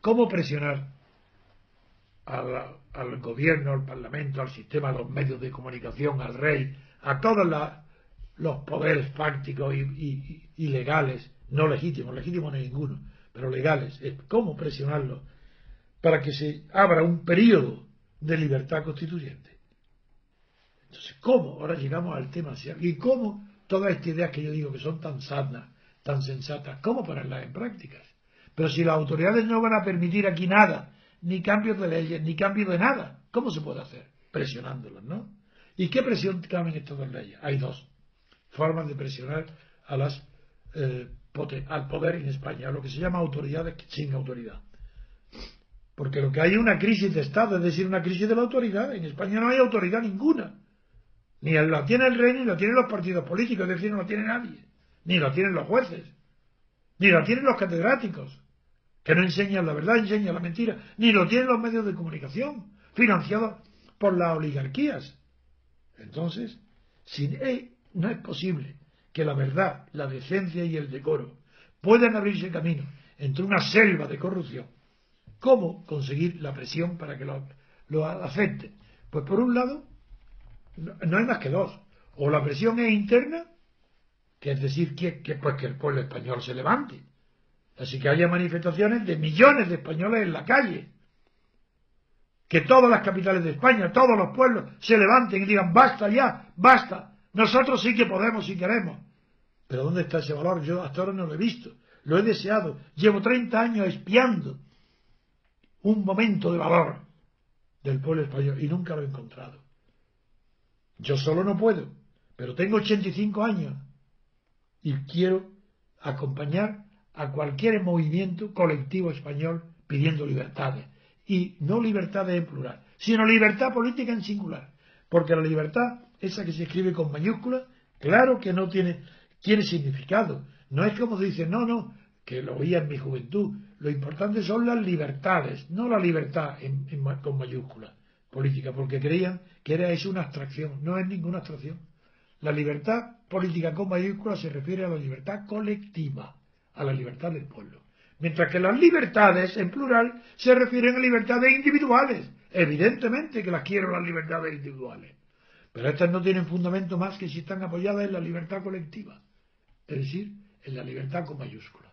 ¿Cómo presionar al, gobierno, al parlamento, al sistema, a los medios de comunicación, al rey, a todos los poderes fácticos y, legales, no legítimos, legítimos no ninguno, pero legales? ¿Cómo presionarlos para que se abra un periodo de libertad constituyente? Entonces, ¿cómo? Ahora llegamos al tema. ¿Y cómo todas estas ideas que yo digo que son tan sanas, tan sensatas, cómo ponerlas en prácticas? Pero si las autoridades no van a permitir aquí nada, ni cambios de leyes, ni cambios de nada, ¿cómo se puede hacer? Presionándolos, ¿no? ¿Y qué presión caben estas dos leyes? Hay dos formas de presionar a las, eh, al poder en España, a lo que se llama autoridades sin autoridad. Porque lo que hay es una crisis de Estado, es decir, una crisis de la autoridad. En España no hay autoridad ninguna. Ni la tiene el rey, ni la tienen los partidos políticos, es decir, no la tiene nadie. Ni la tienen los jueces. Ni la tienen los catedráticos que no enseñan la verdad, enseñan la mentira, ni lo tienen los medios de comunicación, financiados por las oligarquías. Entonces, e, no es posible que la verdad, la decencia y el decoro puedan abrirse camino entre una selva de corrupción. ¿Cómo conseguir la presión para que lo, lo? Pues por un lado, no hay más que dos. O la presión es interna, que es decir, que, pues que el pueblo español se levante Así que haya manifestaciones de millones de españoles en la calle. Que todas las capitales de España, todos los pueblos, se levanten y digan, basta ya, basta. Nosotros sí que podemos si queremos. Pero ¿dónde está ese valor? Yo hasta ahora no lo he visto. Lo he deseado. Llevo 30 años espiando un momento de valor del pueblo español y nunca lo he encontrado. Yo solo no puedo, pero tengo 85 años y quiero acompañar a cualquier movimiento colectivo español pidiendo libertades. Y no libertades en plural, sino libertad política en singular. Porque la libertad, esa que se escribe con mayúsculas, claro que no tiene, tiene significado. No es como dice, no, no, que lo oía en mi juventud. Lo importante son las libertades, no la libertad con mayúsculas política, porque creían que era eso una abstracción. No es ninguna abstracción. La libertad política con mayúsculas se refiere a la libertad colectiva a la libertad del pueblo. Mientras que las libertades, en plural, se refieren a libertades individuales. Evidentemente que las quiero las libertades individuales. Pero estas no tienen fundamento más que si están apoyadas en la libertad colectiva. Es decir, en la libertad con mayúscula.